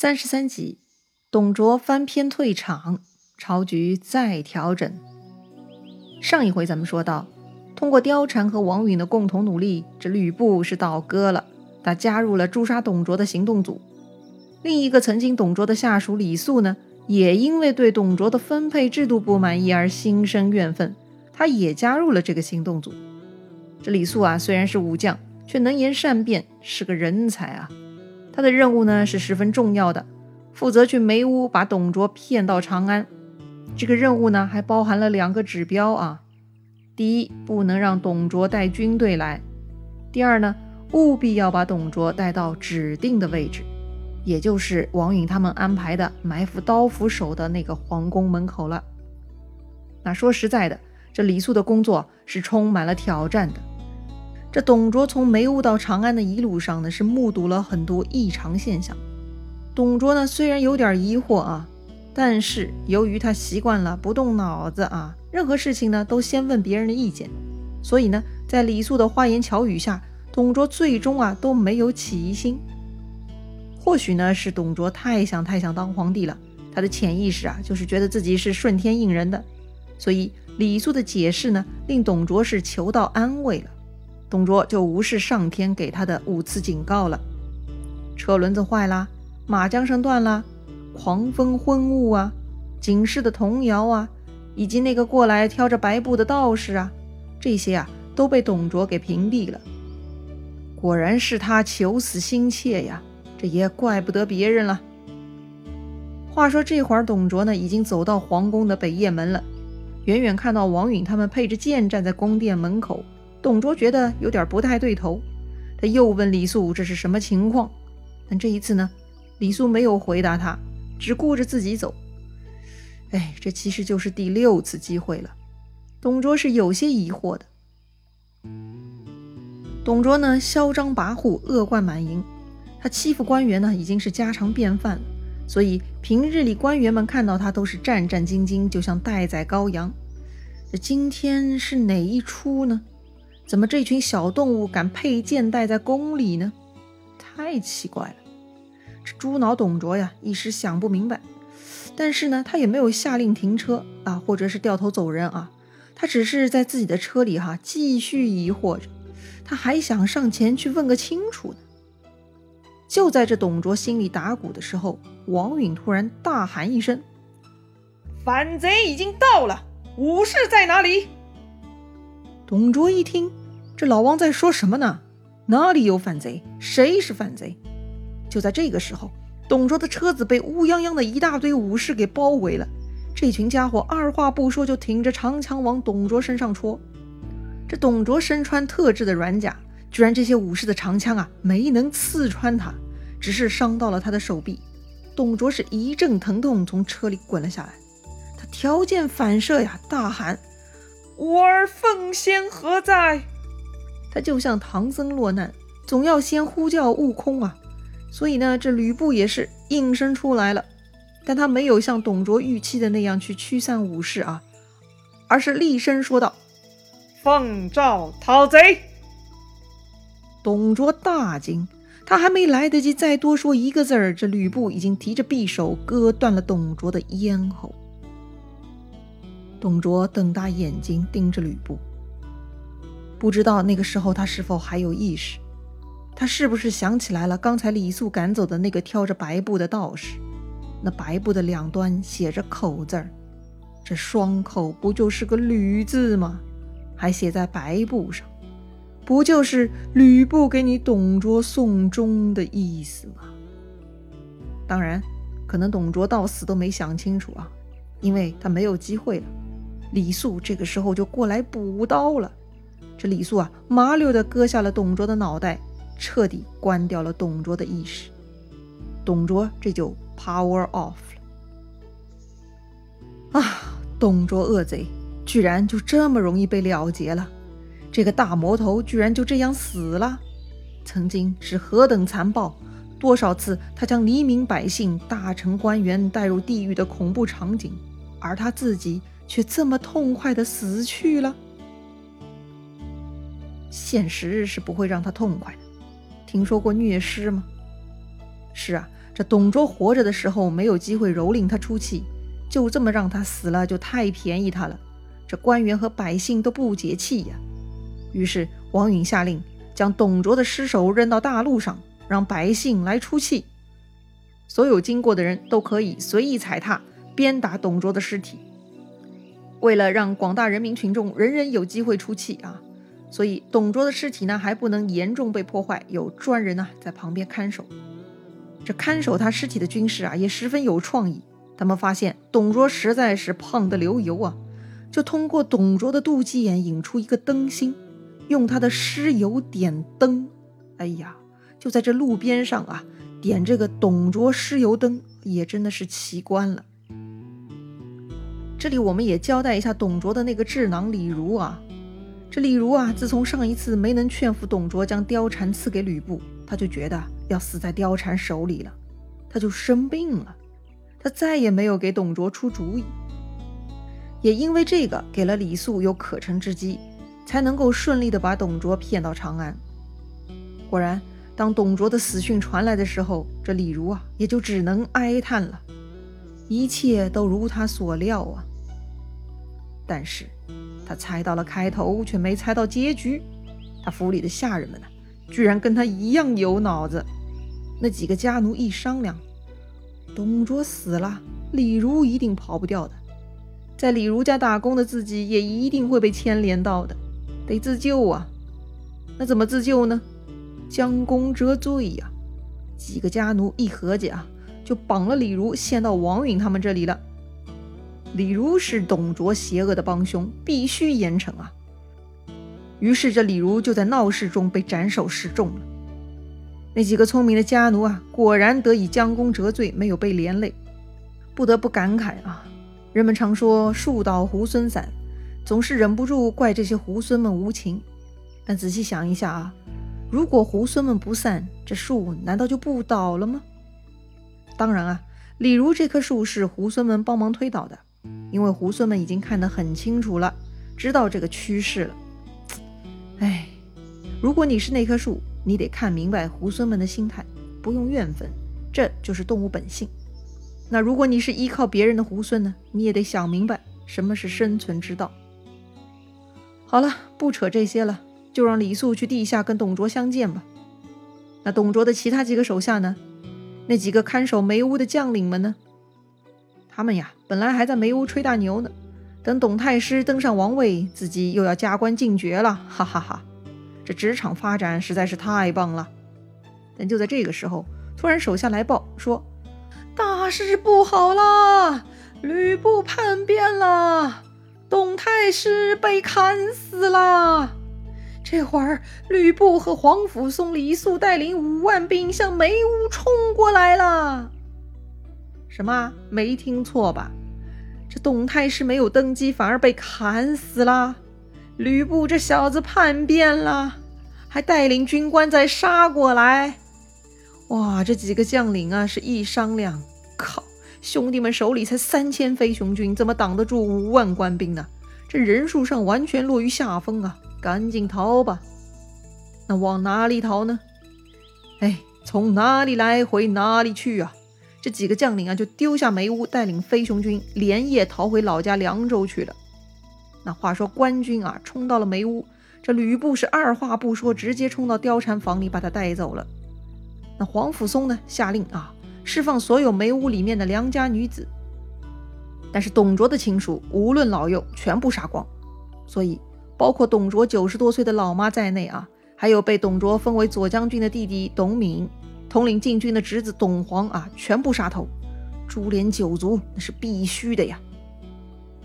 三十三集，董卓翻篇退场，朝局再调整。上一回咱们说到，通过貂蝉和王允的共同努力，这吕布是倒戈了，他加入了诛杀董卓的行动组。另一个曾经董卓的下属李肃呢，也因为对董卓的分配制度不满意而心生怨愤，他也加入了这个行动组。这李肃啊，虽然是武将，却能言善辩，是个人才啊。他的任务呢是十分重要的，负责去梅屋把董卓骗到长安。这个任务呢还包含了两个指标啊：第一，不能让董卓带军队来；第二呢，务必要把董卓带到指定的位置，也就是王允他们安排的埋伏刀斧手的那个皇宫门口了。那说实在的，这李肃的工作是充满了挑战的。这董卓从梅屋到长安的一路上呢，是目睹了很多异常现象。董卓呢，虽然有点疑惑啊，但是由于他习惯了不动脑子啊，任何事情呢都先问别人的意见，所以呢，在李肃的花言巧语下，董卓最终啊都没有起疑心。或许呢，是董卓太想太想当皇帝了，他的潜意识啊就是觉得自己是顺天应人的，所以李肃的解释呢，令董卓是求到安慰了。董卓就无视上天给他的五次警告了。车轮子坏啦，马缰绳断啦，狂风昏雾啊，警示的童谣啊，以及那个过来挑着白布的道士啊，这些啊都被董卓给屏蔽了。果然是他求死心切呀，这也怪不得别人了。话说这会儿，董卓呢已经走到皇宫的北雁门了，远远看到王允他们配着剑站在宫殿门口。董卓觉得有点不太对头，他又问李肃这是什么情况。但这一次呢，李肃没有回答他，只顾着自己走。哎，这其实就是第六次机会了。董卓是有些疑惑的。董卓呢，嚣张跋扈，恶贯满盈，他欺负官员呢，已经是家常便饭了。所以平日里官员们看到他都是战战兢兢，就像待宰羔羊。这今天是哪一出呢？怎么这群小动物敢佩剑待在宫里呢？太奇怪了！这猪脑董卓呀，一时想不明白。但是呢，他也没有下令停车啊，或者是掉头走人啊。他只是在自己的车里哈，继续疑惑着。他还想上前去问个清楚呢。就在这董卓心里打鼓的时候，王允突然大喊一声：“反贼已经到了，武士在哪里？”董卓一听。这老王在说什么呢？哪里有反贼？谁是反贼？就在这个时候，董卓的车子被乌泱泱的一大堆武士给包围了。这群家伙二话不说就挺着长枪往董卓身上戳。这董卓身穿特制的软甲，居然这些武士的长枪啊没能刺穿他，只是伤到了他的手臂。董卓是一阵疼痛，从车里滚了下来。他条件反射呀，大喊：“我儿奉先何在？”他就像唐僧落难，总要先呼叫悟空啊，所以呢，这吕布也是应声出来了，但他没有像董卓预期的那样去驱散武士啊，而是厉声说道：“奉诏讨贼。”董卓大惊，他还没来得及再多说一个字儿，这吕布已经提着匕首割断了董卓的咽喉。董卓瞪大眼睛盯着吕布。不知道那个时候他是否还有意识？他是不是想起来了刚才李肃赶走的那个挑着白布的道士？那白布的两端写着“口”字儿，这双口不就是个吕字吗？还写在白布上，不就是吕布给你董卓送终的意思吗？当然，可能董卓到死都没想清楚啊，因为他没有机会了。李肃这个时候就过来补刀了。这李肃啊，麻溜地割下了董卓的脑袋，彻底关掉了董卓的意识。董卓这就 power off 了。啊，董卓恶贼，居然就这么容易被了结了！这个大魔头居然就这样死了！曾经是何等残暴，多少次他将黎民百姓、大臣官员带入地狱的恐怖场景，而他自己却这么痛快地死去了。现实是不会让他痛快的。听说过虐尸吗？是啊，这董卓活着的时候没有机会蹂躏他出气，就这么让他死了，就太便宜他了。这官员和百姓都不解气呀。于是王允下令将董卓的尸首扔到大路上，让百姓来出气。所有经过的人都可以随意踩踏、鞭打董卓的尸体。为了让广大人民群众人人有机会出气啊，所以董卓的尸体呢还不能严重被破坏，有专人呢在旁边看守。这看守他尸体的军士啊也十分有创意，他们发现董卓实在是胖得流油啊，就通过董卓的肚脐眼引出一个灯芯，用他的尸油点灯。哎呀，就在这路边上啊。点这个董卓尸油灯也真的是奇观了。这里我们也交代一下董卓的那个智囊李儒啊。这李儒啊，自从上一次没能劝服董卓将貂蝉赐给吕布，他就觉得要死在貂蝉手里了，他就生病了。他再也没有给董卓出主意，也因为这个给了李肃有可乘之机，才能够顺利的把董卓骗到长安。果然。当董卓的死讯传来的时候，这李儒啊也就只能哀叹了。一切都如他所料啊，但是他猜到了开头，却没猜到结局。他府里的下人们呢，居然跟他一样有脑子。那几个家奴一商量，董卓死了，李儒一定跑不掉的。在李儒家打工的自己也一定会被牵连到的，得自救啊。那怎么自救呢？将功折罪呀！几个家奴一合计啊，就绑了李儒，献到王允他们这里了。李儒是董卓邪恶的帮凶，必须严惩啊！于是这李儒就在闹市中被斩首示众了。那几个聪明的家奴啊，果然得以将功折罪，没有被连累。不得不感慨啊，人们常说树倒猢狲散，总是忍不住怪这些猢狲们无情。但仔细想一下啊。如果猢狲们不散，这树难道就不倒了吗？当然啊，李儒这棵树是猢狲们帮忙推倒的，因为猢狲们已经看得很清楚了，知道这个趋势了。哎，如果你是那棵树，你得看明白猢狲们的心态，不用怨愤，这就是动物本性。那如果你是依靠别人的猢狲呢，你也得想明白什么是生存之道。好了，不扯这些了。就让李肃去地下跟董卓相见吧。那董卓的其他几个手下呢？那几个看守梅屋的将领们呢？他们呀，本来还在梅屋吹大牛呢。等董太师登上王位，自己又要加官进爵了，哈哈哈！这职场发展实在是太棒了。但就在这个时候，突然手下来报说，大事不好啦！吕布叛变了，董太师被砍死了。这会儿，吕布和皇甫嵩、李肃带领五万兵向梅屋冲过来了。什么？没听错吧？这董太师没有登基，反而被砍死了。吕布这小子叛变了，还带领军官在杀过来。哇！这几个将领啊，是一商量，靠，兄弟们手里才三千飞熊军，怎么挡得住五万官兵呢？这人数上完全落于下风啊！赶紧逃吧！那往哪里逃呢？哎，从哪里来回哪里去啊！这几个将领啊，就丢下梅屋，带领飞熊军连夜逃回老家凉州去了。那话说官军啊，冲到了梅屋，这吕布是二话不说，直接冲到貂蝉房里把他带走了。那黄甫嵩呢，下令啊，释放所有梅屋里面的良家女子，但是董卓的亲属无论老幼，全部杀光。所以。包括董卓九十多岁的老妈在内啊，还有被董卓封为左将军的弟弟董敏，统领禁军的侄子董黄啊，全部杀头，株连九族那是必须的呀。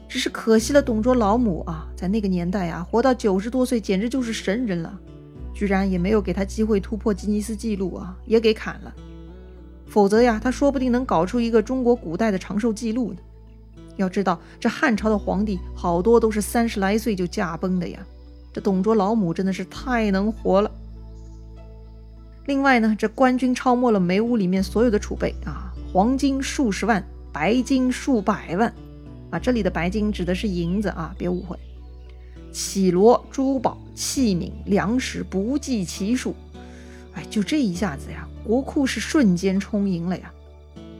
只是可惜了董卓老母啊，在那个年代啊，活到九十多岁简直就是神人了，居然也没有给他机会突破吉尼斯纪录啊，也给砍了。否则呀，他说不定能搞出一个中国古代的长寿记录呢。要知道，这汉朝的皇帝好多都是三十来岁就驾崩的呀。这董卓老母真的是太能活了。另外呢，这官军抄没了梅屋里面所有的储备啊，黄金数十万，白金数百万啊。这里的白金指的是银子啊，别误会。绮罗、珠宝、器皿、粮食不计其数。哎，就这一下子呀，国库是瞬间充盈了呀。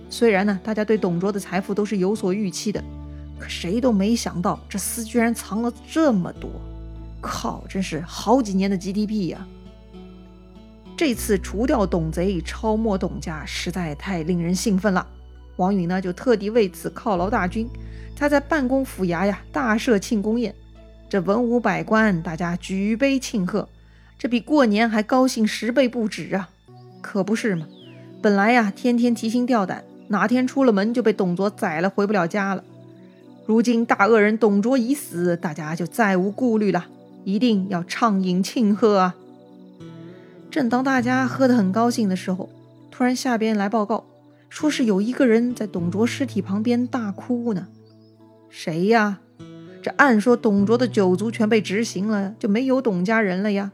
虽然呢，大家对董卓的财富都是有所预期的，可谁都没想到这厮居然藏了这么多。靠，真是好几年的 GDP 呀！这次除掉董贼，抄没董家，实在太令人兴奋了。王允呢，就特地为此犒劳大军，他在办公府衙呀大设庆功宴，这文武百官大家举杯庆贺，这比过年还高兴十倍不止啊！可不是嘛？本来呀，天天提心吊胆，哪天出了门就被董卓宰了，回不了家了。如今大恶人董卓已死，大家就再无顾虑了，一定要畅饮庆贺啊！正当大家喝得很高兴的时候，突然下边来报告，说是有一个人在董卓尸体旁边大哭呢。谁呀？这按说董卓的九族全被执行了，就没有董家人了呀。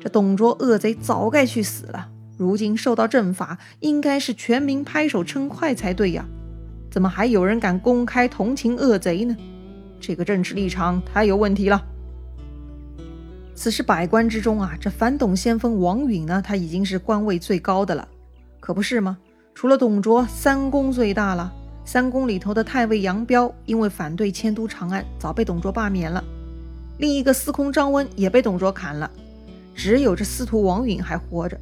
这董卓恶贼早该去死了，如今受到正法，应该是全民拍手称快才对呀。怎么还有人敢公开同情恶贼呢？这个政治立场太有问题了。此时百官之中啊，这反董先锋王允呢，他已经是官位最高的了，可不是吗？除了董卓，三公最大了。三公里头的太尉杨彪，因为反对迁都长安，早被董卓罢免了。另一个司空张温也被董卓砍了，只有这司徒王允还活着。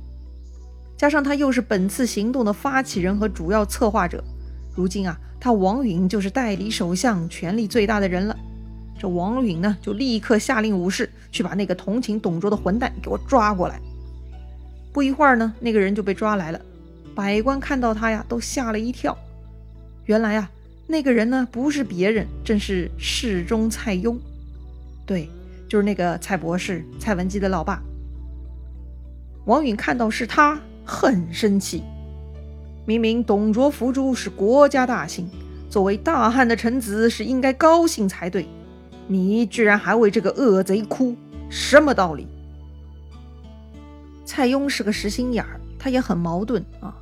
加上他又是本次行动的发起人和主要策划者，如今啊，他王允就是代理首相，权力最大的人了。这王允呢，就立刻下令武士去把那个同情董卓的混蛋给我抓过来。不一会儿呢，那个人就被抓来了。百官看到他呀，都吓了一跳。原来啊，那个人呢，不是别人，正是侍中蔡邕。对，就是那个蔡博士，蔡文姬的老爸。王允看到是他，很生气。明明董卓伏诛是国家大幸，作为大汉的臣子是应该高兴才对。你居然还为这个恶贼哭，什么道理？蔡邕是个实心眼儿，他也很矛盾啊。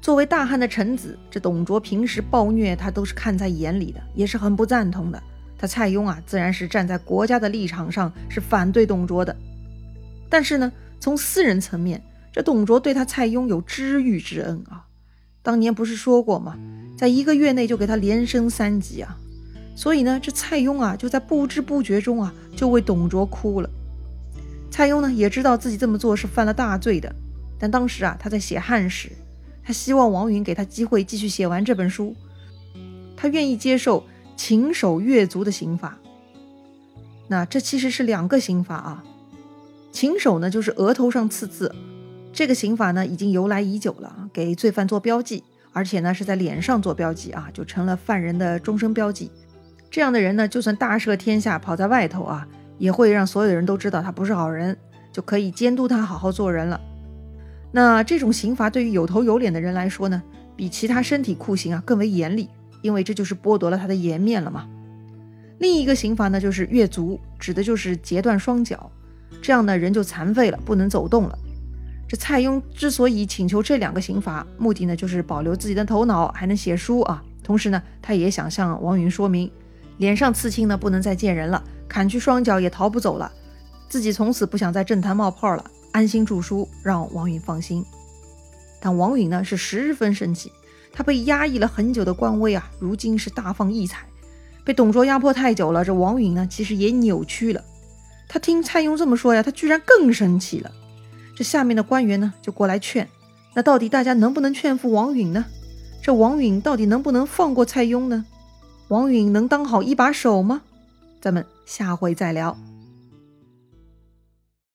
作为大汉的臣子，这董卓平时暴虐，他都是看在眼里的，也是很不赞同的。他蔡邕啊，自然是站在国家的立场上，是反对董卓的。但是呢，从私人层面，这董卓对他蔡邕有知遇之恩啊。当年不是说过吗？在一个月内就给他连升三级啊。所以呢，这蔡邕啊，就在不知不觉中啊，就为董卓哭了。蔡邕呢，也知道自己这么做是犯了大罪的，但当时啊，他在写汉史，他希望王允给他机会继续写完这本书，他愿意接受秦首越族的刑罚。那这其实是两个刑罚啊，秦首呢，就是额头上刺字，这个刑罚呢，已经由来已久了，给罪犯做标记，而且呢，是在脸上做标记啊，就成了犯人的终身标记。这样的人呢，就算大赦天下，跑在外头啊，也会让所有的人都知道他不是好人，就可以监督他好好做人了。那这种刑罚对于有头有脸的人来说呢，比其他身体酷刑啊更为严厉，因为这就是剥夺了他的颜面了嘛。另一个刑罚呢，就是越足，指的就是截断双脚，这样呢人就残废了，不能走动了。这蔡邕之所以请求这两个刑罚，目的呢就是保留自己的头脑，还能写书啊，同时呢他也想向王允说明。脸上刺青呢，不能再见人了；砍去双脚也逃不走了。自己从此不想在政坛冒泡了，安心著书，让王允放心。但王允呢，是十分生气。他被压抑了很久的官威啊，如今是大放异彩。被董卓压迫太久了，这王允呢，其实也扭曲了。他听蔡邕这么说呀，他居然更生气了。这下面的官员呢，就过来劝。那到底大家能不能劝服王允呢？这王允到底能不能放过蔡邕呢？王允能当好一把手吗？咱们下回再聊。